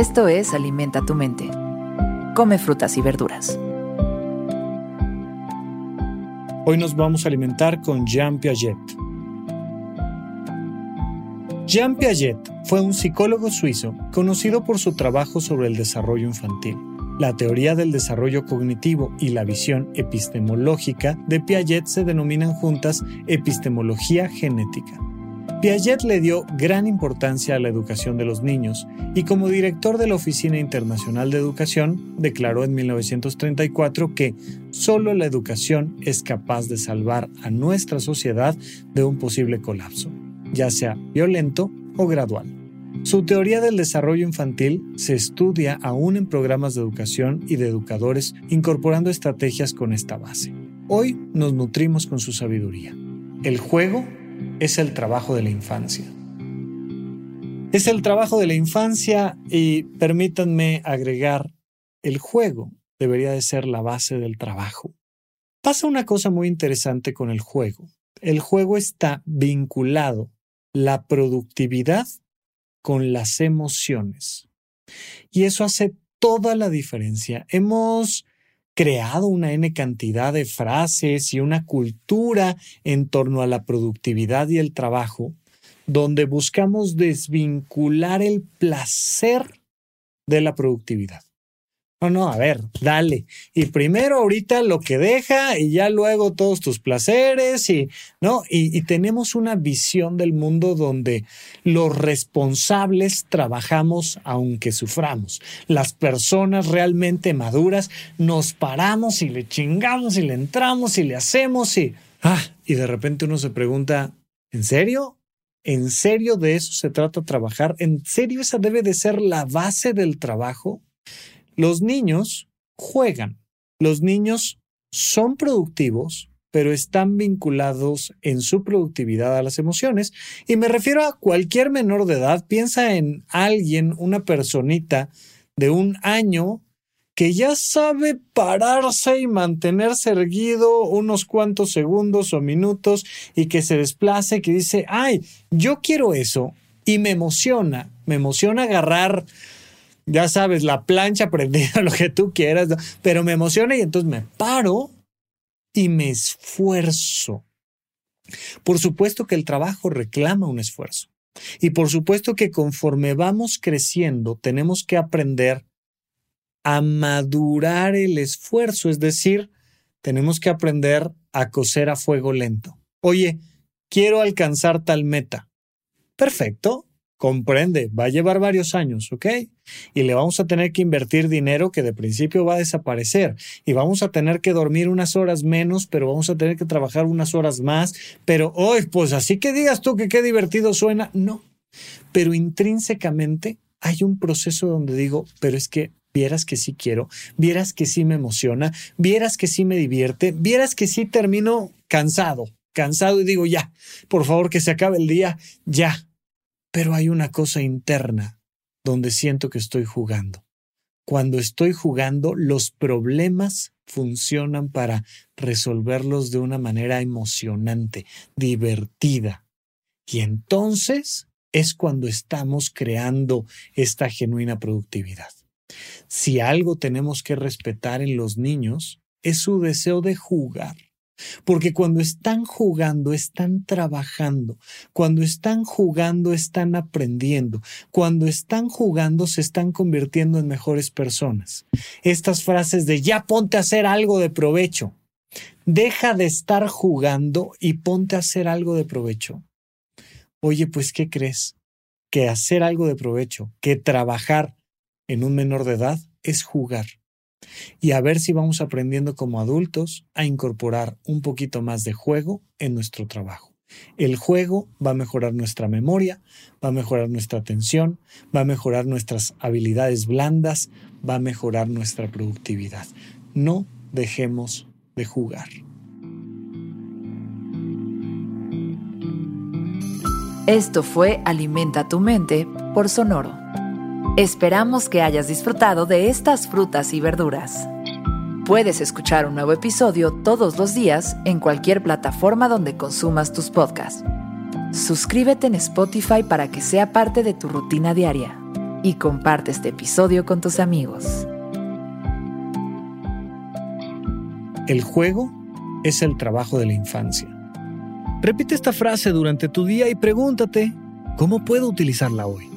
Esto es Alimenta tu mente. Come frutas y verduras. Hoy nos vamos a alimentar con Jean Piaget. Jean Piaget fue un psicólogo suizo conocido por su trabajo sobre el desarrollo infantil. La teoría del desarrollo cognitivo y la visión epistemológica de Piaget se denominan juntas epistemología genética. Piaget le dio gran importancia a la educación de los niños y como director de la Oficina Internacional de Educación declaró en 1934 que solo la educación es capaz de salvar a nuestra sociedad de un posible colapso, ya sea violento o gradual. Su teoría del desarrollo infantil se estudia aún en programas de educación y de educadores incorporando estrategias con esta base. Hoy nos nutrimos con su sabiduría. El juego es el trabajo de la infancia. Es el trabajo de la infancia y permítanme agregar, el juego debería de ser la base del trabajo. Pasa una cosa muy interesante con el juego. El juego está vinculado la productividad con las emociones. Y eso hace toda la diferencia. Hemos creado una N cantidad de frases y una cultura en torno a la productividad y el trabajo, donde buscamos desvincular el placer de la productividad. No, no, a ver, dale. Y primero ahorita lo que deja y ya luego todos tus placeres y, ¿no? Y, y, tenemos una visión del mundo donde los responsables trabajamos aunque suframos. Las personas realmente maduras nos paramos y le chingamos y le entramos y le hacemos y, ah, y de repente uno se pregunta, ¿en serio? ¿En serio de eso se trata trabajar? ¿En serio esa debe de ser la base del trabajo? Los niños juegan, los niños son productivos, pero están vinculados en su productividad a las emociones. Y me refiero a cualquier menor de edad. Piensa en alguien, una personita de un año que ya sabe pararse y mantenerse erguido unos cuantos segundos o minutos y que se desplace, que dice, ay, yo quiero eso. Y me emociona, me emociona agarrar ya sabes, la plancha prendida, lo que tú quieras, pero me emociona y entonces me paro y me esfuerzo. Por supuesto que el trabajo reclama un esfuerzo. Y por supuesto que conforme vamos creciendo, tenemos que aprender a madurar el esfuerzo, es decir, tenemos que aprender a coser a fuego lento. Oye, quiero alcanzar tal meta. Perfecto, comprende, va a llevar varios años, ¿ok? Y le vamos a tener que invertir dinero que de principio va a desaparecer y vamos a tener que dormir unas horas menos, pero vamos a tener que trabajar unas horas más, pero hoy, pues así que digas tú que qué divertido suena, no. Pero intrínsecamente hay un proceso donde digo, pero es que vieras que sí quiero, vieras que sí me emociona, vieras que sí me divierte, vieras que sí termino cansado, cansado y digo, ya, por favor que se acabe el día, ya, pero hay una cosa interna donde siento que estoy jugando. Cuando estoy jugando, los problemas funcionan para resolverlos de una manera emocionante, divertida. Y entonces es cuando estamos creando esta genuina productividad. Si algo tenemos que respetar en los niños, es su deseo de jugar porque cuando están jugando, están trabajando. Cuando están jugando, están aprendiendo. Cuando están jugando, se están convirtiendo en mejores personas. Estas frases de ya ponte a hacer algo de provecho. Deja de estar jugando y ponte a hacer algo de provecho. Oye, pues, ¿qué crees? Que hacer algo de provecho, que trabajar en un menor de edad es jugar y a ver si vamos aprendiendo como adultos a incorporar un poquito más de juego en nuestro trabajo. El juego va a mejorar nuestra memoria, va a mejorar nuestra atención, va a mejorar nuestras habilidades blandas, va a mejorar nuestra productividad. No dejemos de jugar. Esto fue Alimenta tu mente por Sonoro. Esperamos que hayas disfrutado de estas frutas y verduras. Puedes escuchar un nuevo episodio todos los días en cualquier plataforma donde consumas tus podcasts. Suscríbete en Spotify para que sea parte de tu rutina diaria y comparte este episodio con tus amigos. El juego es el trabajo de la infancia. Repite esta frase durante tu día y pregúntate, ¿cómo puedo utilizarla hoy?